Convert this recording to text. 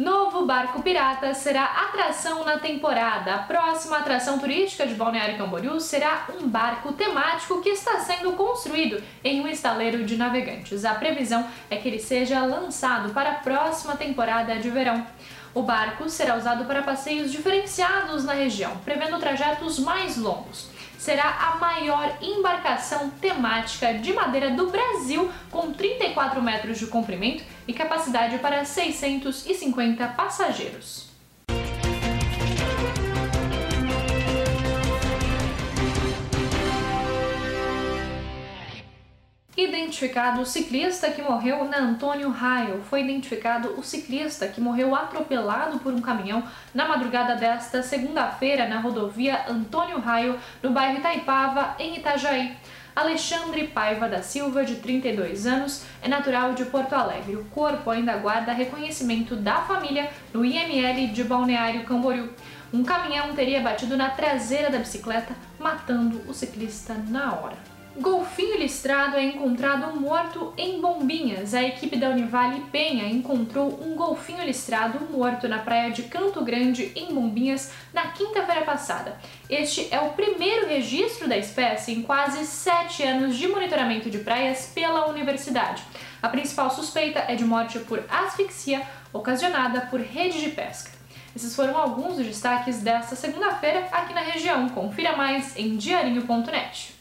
Novo barco pirata será atração na temporada. A próxima atração turística de Balneário Camboriú será um barco temático que está sendo construído em um estaleiro de navegantes. A previsão é que ele seja lançado para a próxima temporada de verão. O barco será usado para passeios diferenciados na região, prevendo trajetos mais longos será a maior embarcação temática de madeira do Brasil, com 34 metros de comprimento e capacidade para 650 passageiros. Identificado o ciclista que morreu na Antônio Raio. Foi identificado o ciclista que morreu atropelado por um caminhão na madrugada desta segunda-feira na rodovia Antônio Raio, no bairro Itaipava, em Itajaí. Alexandre Paiva da Silva, de 32 anos, é natural de Porto Alegre. O corpo ainda aguarda reconhecimento da família no IML de Balneário Camboriú. Um caminhão teria batido na traseira da bicicleta, matando o ciclista na hora. Golfinho listrado é encontrado morto em Bombinhas. A equipe da Univale Penha encontrou um golfinho listrado morto na praia de Canto Grande, em Bombinhas, na quinta-feira passada. Este é o primeiro registro da espécie em quase sete anos de monitoramento de praias pela universidade. A principal suspeita é de morte por asfixia ocasionada por rede de pesca. Esses foram alguns dos destaques desta segunda-feira aqui na região. Confira mais em diarinho.net.